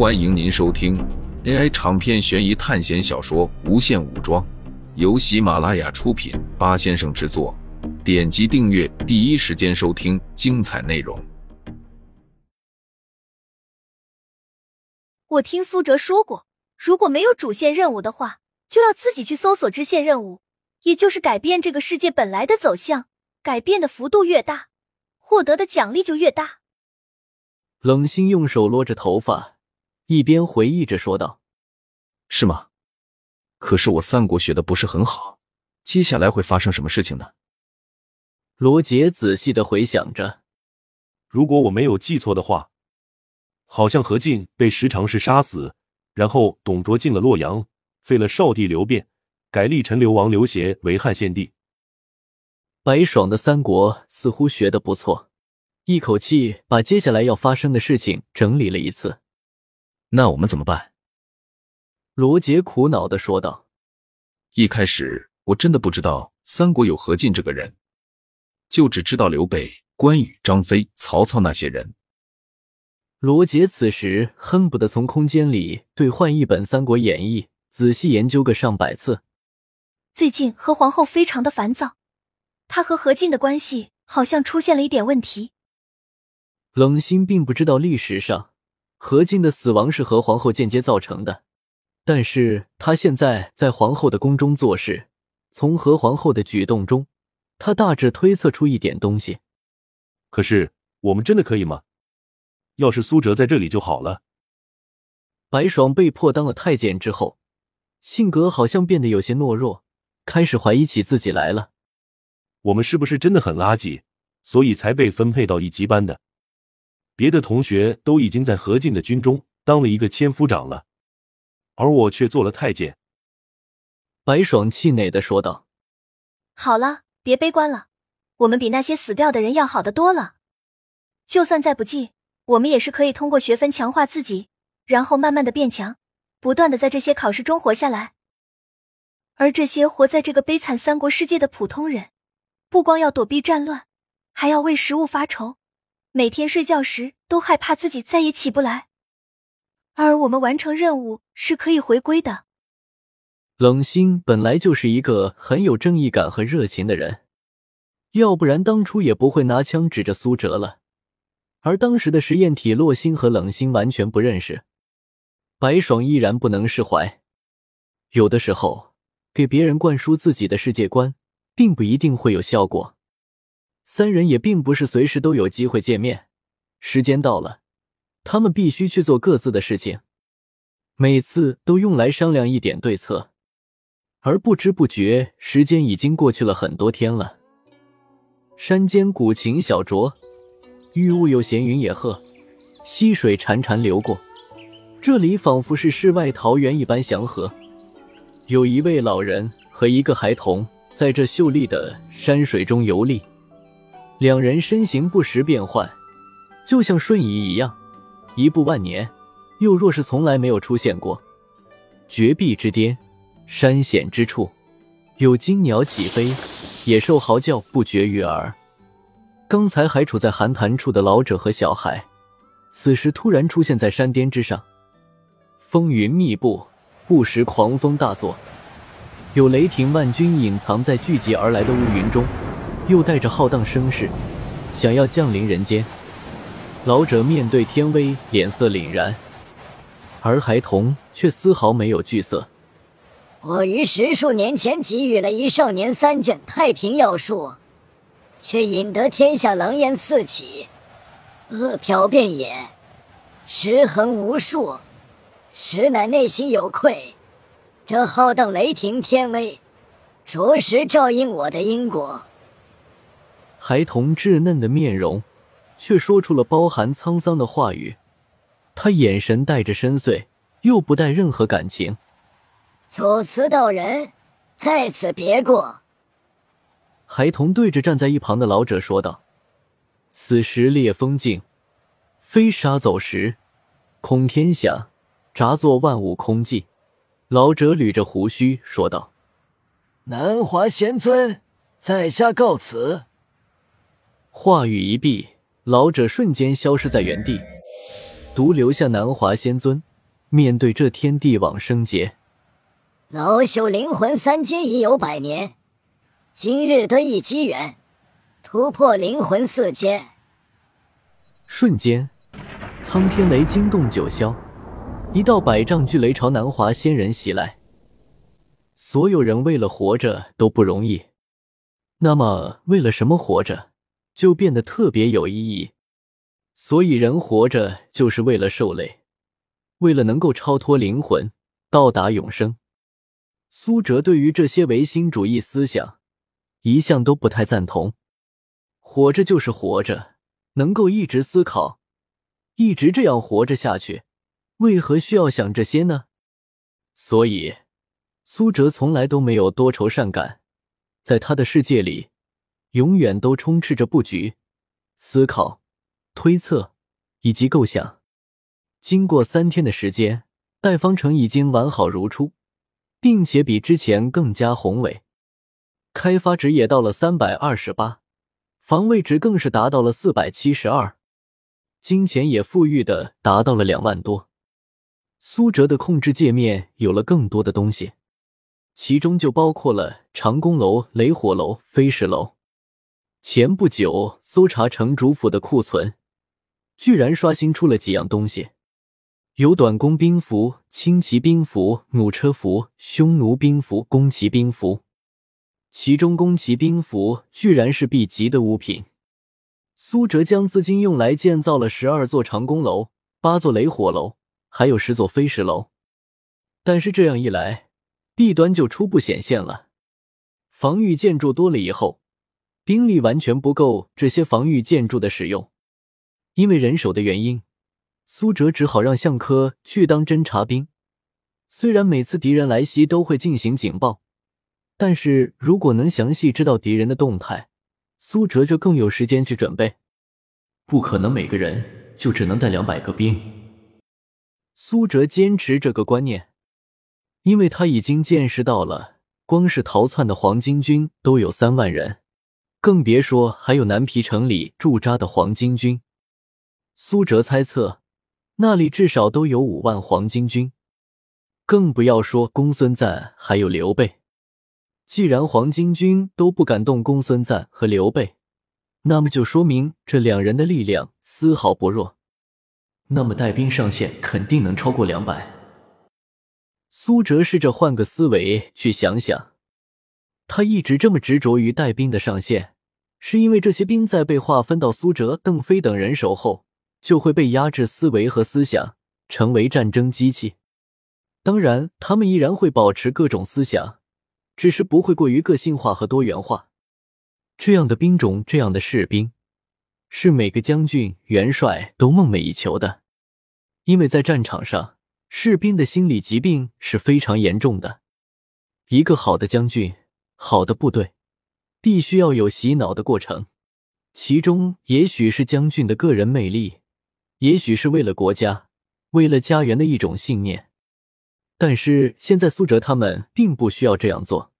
欢迎您收听 AI 长篇悬疑探险小说《无限武装》，由喜马拉雅出品，八先生制作。点击订阅，第一时间收听精彩内容。我听苏哲说过，如果没有主线任务的话，就要自己去搜索支线任务，也就是改变这个世界本来的走向。改变的幅度越大，获得的奖励就越大。冷心用手摸着头发，一边回忆着说道：“是吗？可是我三国学的不是很好，接下来会发生什么事情呢？”罗杰仔细的回想着，如果我没有记错的话，好像何进被十常侍杀死，然后董卓进了洛阳，废了少帝刘辩，改立陈留王刘协为汉献帝。白爽的三国似乎学的不错。一口气把接下来要发生的事情整理了一次。那我们怎么办？罗杰苦恼的说道：“一开始我真的不知道三国有何进这个人，就只知道刘备、关羽、张飞、曹操那些人。”罗杰此时恨不得从空间里兑换一本《三国演义》，仔细研究个上百次。最近和皇后非常的烦躁，她和何进的关系好像出现了一点问题。冷心并不知道历史上何进的死亡是和皇后间接造成的，但是他现在在皇后的宫中做事，从何皇后的举动中，他大致推测出一点东西。可是我们真的可以吗？要是苏哲在这里就好了。白爽被迫当了太监之后，性格好像变得有些懦弱，开始怀疑起自己来了。我们是不是真的很垃圾，所以才被分配到一级班的？别的同学都已经在何进的军中当了一个千夫长了，而我却做了太监。白爽气馁的说道：“好了，别悲观了，我们比那些死掉的人要好的多了。就算再不济，我们也是可以通过学分强化自己，然后慢慢的变强，不断的在这些考试中活下来。而这些活在这个悲惨三国世界的普通人，不光要躲避战乱，还要为食物发愁。”每天睡觉时都害怕自己再也起不来，而我们完成任务是可以回归的。冷心本来就是一个很有正义感和热情的人，要不然当初也不会拿枪指着苏哲了。而当时的实验体洛星和冷心完全不认识，白爽依然不能释怀。有的时候，给别人灌输自己的世界观，并不一定会有效果。三人也并不是随时都有机会见面，时间到了，他们必须去做各自的事情，每次都用来商量一点对策，而不知不觉，时间已经过去了很多天了。山间古琴小酌，玉雾有闲云野鹤，溪水潺潺流过，这里仿佛是世外桃源一般祥和。有一位老人和一个孩童在这秀丽的山水中游历。两人身形不时变换，就像瞬移一样，一步万年，又若是从来没有出现过。绝壁之巅，山险之处，有金鸟起飞，野兽嚎叫不绝于耳。刚才还处在寒潭处的老者和小孩，此时突然出现在山巅之上。风云密布，不时狂风大作，有雷霆万钧隐藏在聚集而来的乌云中。又带着浩荡声势，想要降临人间。老者面对天威，脸色凛然，而孩童却丝毫没有惧色。我于十数年前给予了一少年三卷太平要术，却引得天下狼烟四起，恶殍遍野，尸横无数，实乃内心有愧。这浩荡雷霆天威，着实照应我的因果。孩童稚嫩的面容，却说出了包含沧桑的话语。他眼神带着深邃，又不带任何感情。左慈道人，在此别过。孩童对着站在一旁的老者说道：“此时烈风劲，飞沙走石，空天下，札作万物空寂。”老者捋着胡须说道：“南华仙尊，在下告辞。”话语一毕，老者瞬间消失在原地，独留下南华仙尊面对这天地往生劫，老朽灵魂三阶已有百年，今日得一机缘，突破灵魂四阶。瞬间，苍天雷惊动九霄，一道百丈巨雷朝南华仙人袭来。所有人为了活着都不容易，那么为了什么活着，就变得特别有意义。所以人活着就是为了受累，为了能够超脱灵魂，到达永生。苏哲对于这些唯心主义思想一向都不太赞同。活着就是活着，能够一直思考，一直这样活着下去，为何需要想这些呢？所以。苏哲从来都没有多愁善感，在他的世界里，永远都充斥着布局、思考、推测以及构想。经过三天的时间，代方城已经完好如初，并且比之前更加宏伟。开发值也到了三百二十八，防卫值更是达到了四百七十二，金钱也富裕的达到了两万多。苏哲的控制界面有了更多的东西。其中就包括了长弓楼、雷火楼、飞石楼。前不久搜查城主府的库存，居然刷新出了几样东西：有短弓兵符、轻骑兵符、弩车符、匈奴兵符、弓骑兵符。其中弓骑兵符居然是 B 级的物品。苏哲将资金用来建造了十二座长弓楼、八座雷火楼，还有十座飞石楼。但是这样一来，弊端就初步显现了，防御建筑多了以后，兵力完全不够这些防御建筑的使用。因为人手的原因，苏哲只好让向科去当侦察兵。虽然每次敌人来袭都会进行警报，但是如果能详细知道敌人的动态，苏哲就更有时间去准备。不可能每个人就只能带两百个兵。苏哲坚持这个观念。因为他已经见识到了，光是逃窜的黄巾军都有三万人，更别说还有南皮城里驻扎的黄巾军。苏哲猜测，那里至少都有五万黄巾军，更不要说公孙瓒还有刘备。既然黄巾军都不敢动公孙瓒和刘备，那么就说明这两人的力量丝毫不弱。那么带兵上限肯定能超过两百。苏哲试着换个思维去想想，他一直这么执着于带兵的上限，是因为这些兵在被划分到苏哲、邓飞等人手后，就会被压制思维和思想，成为战争机器。当然，他们依然会保持各种思想，只是不会过于个性化和多元化。这样的兵种，这样的士兵，是每个将军、元帅都梦寐以求的，因为在战场上。士兵的心理疾病是非常严重的。一个好的将军、好的部队，必须要有洗脑的过程。其中也许是将军的个人魅力，也许是为了国家、为了家园的一种信念。但是现在苏哲他们并不需要这样做，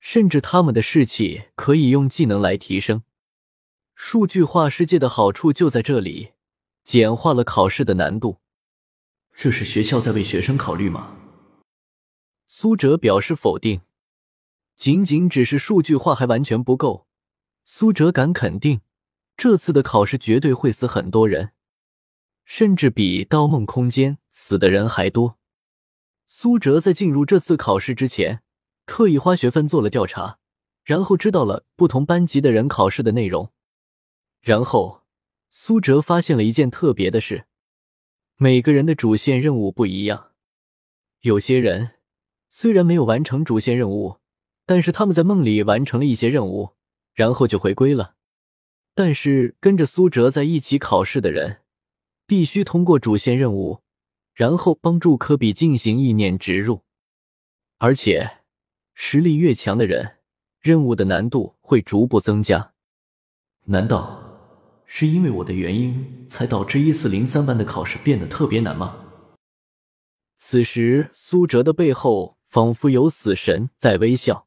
甚至他们的士气可以用技能来提升。数据化世界的好处就在这里，简化了考试的难度。这是学校在为学生考虑吗？苏哲表示否定。仅仅只是数据化还完全不够。苏哲敢肯定，这次的考试绝对会死很多人，甚至比《盗梦空间》死的人还多。苏哲在进入这次考试之前，特意花学分做了调查，然后知道了不同班级的人考试的内容。然后，苏哲发现了一件特别的事。每个人的主线任务不一样，有些人虽然没有完成主线任务，但是他们在梦里完成了一些任务，然后就回归了。但是跟着苏哲在一起考试的人，必须通过主线任务，然后帮助科比进行意念植入，而且实力越强的人，任务的难度会逐步增加。难道？是因为我的原因，才导致一四零三班的考试变得特别难吗？此时，苏哲的背后仿佛有死神在微笑。